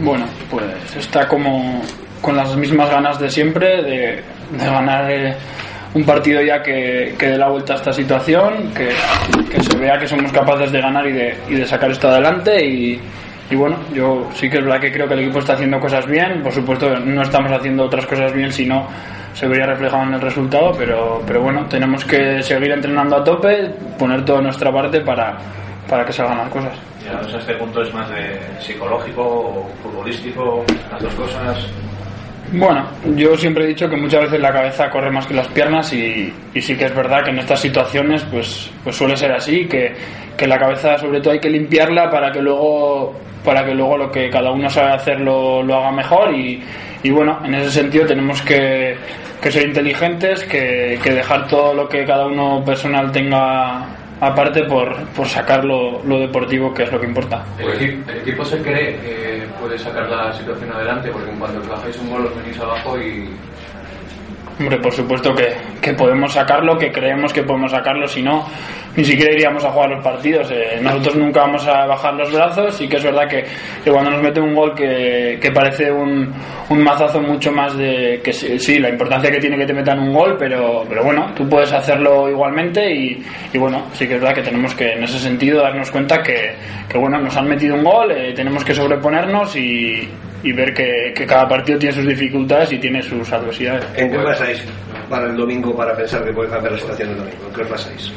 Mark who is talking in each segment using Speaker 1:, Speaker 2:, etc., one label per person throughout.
Speaker 1: Bueno, pues está como con las mismas ganas de siempre de, ganar eh, un partido ya que, que dé la vuelta a esta situación, que, se vea que somos capaces de ganar y de, y de sacar esto adelante y, bueno, yo sí que es verdad que creo que el equipo está haciendo cosas bien, por supuesto no estamos haciendo otras cosas bien, sino se vería reflejado en el resultado, pero, pero bueno, tenemos que seguir entrenando a tope, poner toda nuestra parte para, para que salgan las cosas.
Speaker 2: O sea, este punto es más de psicológico o futbolístico, las dos cosas.
Speaker 1: Bueno, yo siempre he dicho que muchas veces la cabeza corre más que las piernas y, sí que es verdad que en estas situaciones pues, pues suele ser así, que, que la cabeza sobre todo hay que limpiarla para que luego para que luego lo que cada uno sabe hacer lo, lo haga mejor y, bueno, en ese sentido tenemos que, ser inteligentes, que dejar todo lo que cada uno personal tenga aparte por, por sacar lo, lo deportivo que es lo que importa.
Speaker 3: El, equipo, el equipo se cree que puede sacar la situación adelante porque en cuanto bajáis un gol os venís abajo y
Speaker 1: Hombre, por supuesto que, que podemos sacarlo, que creemos que podemos sacarlo, si no, ni siquiera iríamos a jugar los partidos. Eh, nosotros nunca vamos a bajar los brazos y que es verdad que, cuando nos mete un gol que, que parece un, un, mazazo mucho más de que sí, la importancia que tiene que te metan un gol, pero, pero bueno, tú puedes hacerlo igualmente y, y, bueno, sí que es verdad que tenemos que en ese sentido darnos cuenta que, que bueno, nos han metido un gol, eh, tenemos que sobreponernos y, y ver que, que, cada partido tiene sus dificultades y tiene sus adversidades.
Speaker 4: ¿En qué pasáis para el domingo para pensar que puede cambiar la situación del domingo? ¿En qué pasáis?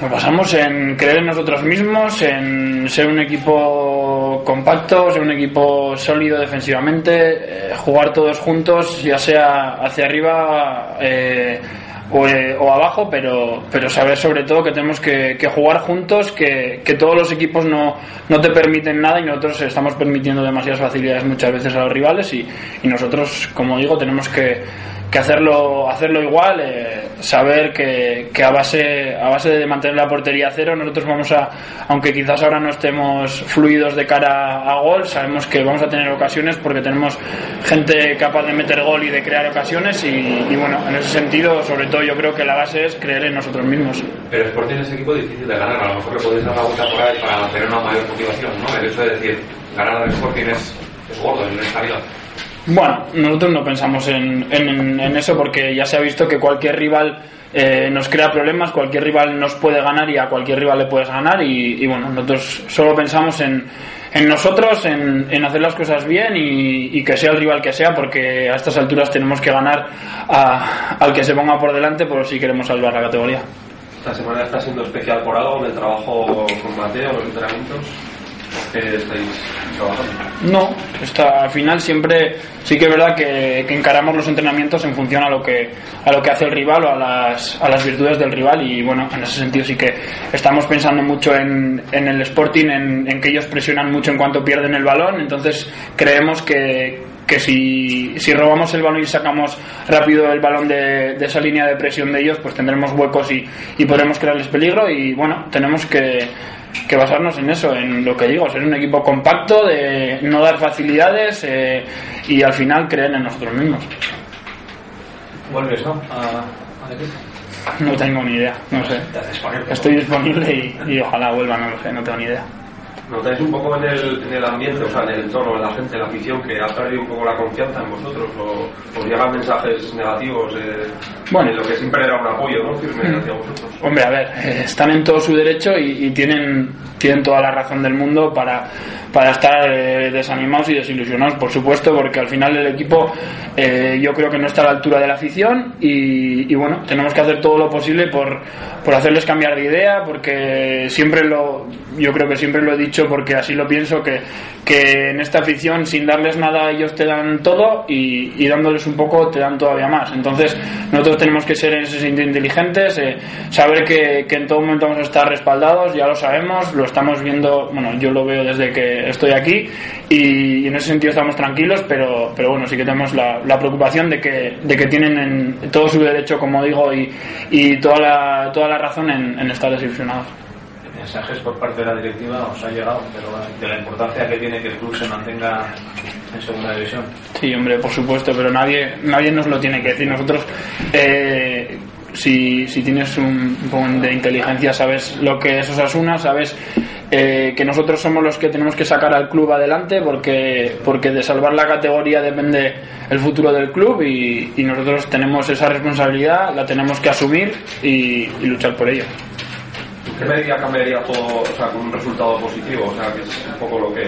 Speaker 1: Nos basamos en creer en nosotros mismos, en ser un equipo compacto, ser un equipo sólido defensivamente, eh, jugar todos juntos, ya sea hacia arriba eh, o, eh, o, abajo, pero, pero saber sobre todo que tenemos que, que jugar juntos, que, que, todos los equipos no, no te permiten nada y nosotros estamos permitiendo demasiadas facilidades muchas veces a los rivales y, y nosotros, como digo, tenemos que que hacerlo hacerlo igual eh, saber que, que, a base a base de mantener la portería a cero nosotros vamos a aunque quizás ahora no estemos fluidos de cara a gol sabemos que vamos a tener ocasiones porque tenemos gente capaz de meter gol y de crear ocasiones y, y bueno en ese sentido sobre todo yo creo que la base es creer en nosotros mismos
Speaker 3: pero Sporting es equipo difícil de ganar a lo mejor le podéis dar la vuelta por ahí para tener una mayor motivación ¿no? el hecho de decir ganar al Sporting es, es gordo en esta liga
Speaker 1: bueno, nosotros no pensamos en, en, eso porque ya se ha visto que cualquier rival eh, nos crea problemas, cualquier rival nos puede ganar y a cualquier rival le puedes ganar y, bueno, nosotros solo pensamos en, en nosotros, en, hacer las cosas bien y, que sea el rival que sea porque a estas alturas tenemos que ganar a, al que se ponga por delante por si queremos salvar la categoría.
Speaker 2: Esta semana está siendo especial por algo en el trabajo con Mateo, los entrenamientos que estáis trabajando?
Speaker 1: No, está, al final siempre sí que es verdad que, encaramos los entrenamientos en función a lo que a lo que hace el rival o a las, a las virtudes del rival y bueno, en ese sentido sí que estamos pensando mucho en, en el Sporting, en, en que ellos presionan mucho en cuanto pierden el balón, entonces creemos que, que si, si, robamos el balón y sacamos rápido el balón de, de, esa línea de presión de ellos, pues tendremos huecos y, y podremos crearles peligro y bueno, tenemos que, que, basarnos en eso, en lo que digo, ser un equipo compacto, de no dar facilidades eh, y al final creer en nosotros mismos.
Speaker 2: ¿Vuelves, no? A, a
Speaker 1: no tengo ni idea, no sé. Estoy disponible y, y ojalá vuelva, no lo sé, no tengo ni idea.
Speaker 2: ¿Notáis un poco en el, en el ambiente, o sea, en el entorno, en la gente, en la afición, que ha perdido un poco la confianza en vosotros? ¿O os llegan mensajes negativos eh, bueno, en lo que siempre era un apoyo ¿no? firme hacia vosotros?
Speaker 1: Hombre, a ver, están en todo su derecho y, y, tienen, tienen toda la razón del mundo para, para estar eh, desanimados y desilusionados, por supuesto, porque al final el equipo eh, yo creo que no está a la altura de la afición y, y bueno, tenemos que hacer todo lo posible por, por hacerles cambiar de idea, porque siempre lo, yo creo que siempre lo he dicho porque así lo pienso, que, que en esta afición sin darles nada ellos te dan todo y, dándoles un poco te dan todavía más. Entonces nosotros tenemos que ser en ese sentido inteligentes, eh, saber que, en todo momento vamos a estar respaldados, ya lo sabemos, lo estamos viendo, bueno, yo lo veo desde que estoy aquí y, en ese sentido estamos tranquilos, pero, pero bueno, sí que tenemos la, la preocupación de que, de que tienen en todo su derecho, como digo, y, y toda, la, toda la razón en, en estar desilusionados
Speaker 2: mensajes por parte de la directiva os ha llegado, pero de la importancia que tiene que el club se mantenga en segunda división.
Speaker 1: Sí, hombre, por supuesto, pero nadie, nadie nos lo tiene que decir. Nosotros, eh, si, si tienes un poco de inteligencia, sabes lo que es Osasuna, sabes eh, que nosotros somos los que tenemos que sacar al club adelante porque, porque de salvar la categoría depende el futuro del club y, nosotros tenemos esa responsabilidad, la tenemos que asumir y, luchar por ello.
Speaker 2: ¿Qué medida cambiaría todo o sea, con un resultado positivo? O sea, que es un poco lo que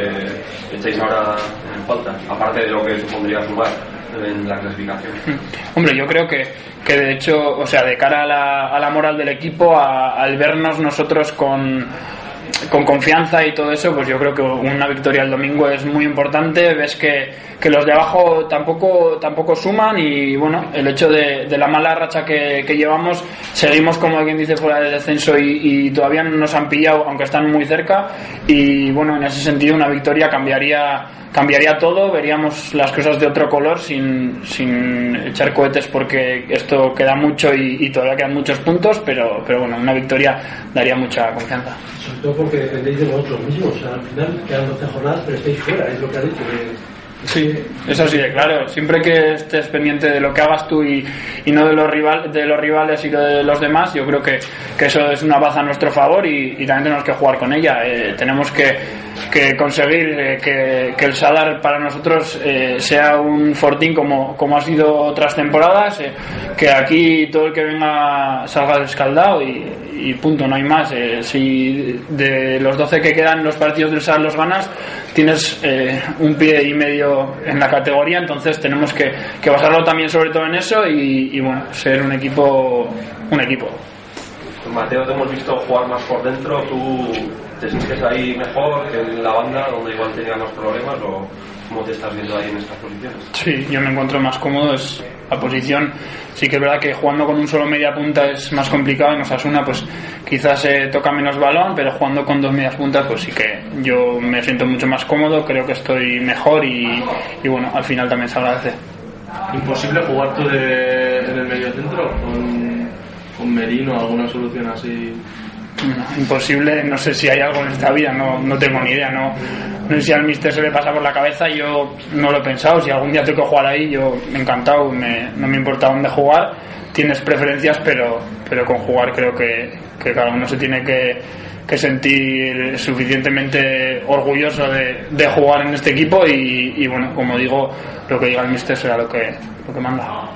Speaker 2: echáis ahora en falta, aparte de lo que supondría sumar en la clasificación.
Speaker 1: Hombre, yo creo que, que de hecho, o sea, de cara a la, a la moral del equipo, al vernos nosotros con con confianza y todo eso, pues yo creo que una victoria el domingo es muy importante. Ves que, que los de abajo tampoco, tampoco suman y bueno, el hecho de, de la mala racha que, que, llevamos, seguimos como alguien dice fuera del descenso y, todavía no nos han pillado, aunque están muy cerca. Y bueno, en ese sentido una victoria cambiaría cambiaría todo, veríamos las cosas de otro color sin, sin echar cohetes porque esto queda mucho y, todavía quedan muchos puntos, pero, pero bueno, una victoria daría mucha confianza.
Speaker 5: Porque dependéis de vosotros mismos, al final quedan 12 jornadas, pero estáis fuera, es lo que ha dicho.
Speaker 1: Sí, eso sí, claro. Siempre que estés pendiente de lo que hagas tú y, no de los, rival, de los rivales y de los demás, yo creo que, que eso es una baza a nuestro favor y, también tenemos que jugar con ella. Eh, tenemos que, conseguir eh, que, el Sadar para nosotros eh, sea un fortín como, como ha sido otras temporadas, eh, que aquí todo el que venga salga descaldado y, y punto, no hay más. Si de los 12 que quedan los partidos del Sadar los ganas, tienes un pie y medio en la categoría, entonces tenemos que, basarlo también sobre todo en eso y, bueno, ser un equipo, un equipo.
Speaker 2: Mateo, te hemos visto jugar más por dentro, ¿tú te sientes ahí mejor que en la banda donde igual tenía más problemas o cómo te estás viendo ahí en estas posiciones?
Speaker 1: Sí, yo me encuentro más cómodo, es la posición, sí que es verdad que jugando con un solo media punta es más complicado, en Osasuna pues quizás se toca menos balón, pero jugando con dos medias puntas, pues sí que yo me siento mucho más cómodo, creo que estoy mejor y, bueno, al final también se agradece.
Speaker 6: ¿Imposible jugar tú de, en el medio centro con, con Merino, alguna solución así?
Speaker 1: Imposible, no sé si hay algo en esta vida, no, no tengo ni idea, no, no sé si al mister se le pasa por la cabeza, yo no lo he pensado, si algún día tengo que jugar ahí, yo encantado, me, no me importa dónde jugar, tienes preferencias, pero, pero con jugar creo que, que cada uno se tiene que, sentir suficientemente orgulloso de, de, jugar en este equipo y, y, bueno, como digo, lo que diga el mister será lo que, lo que manda.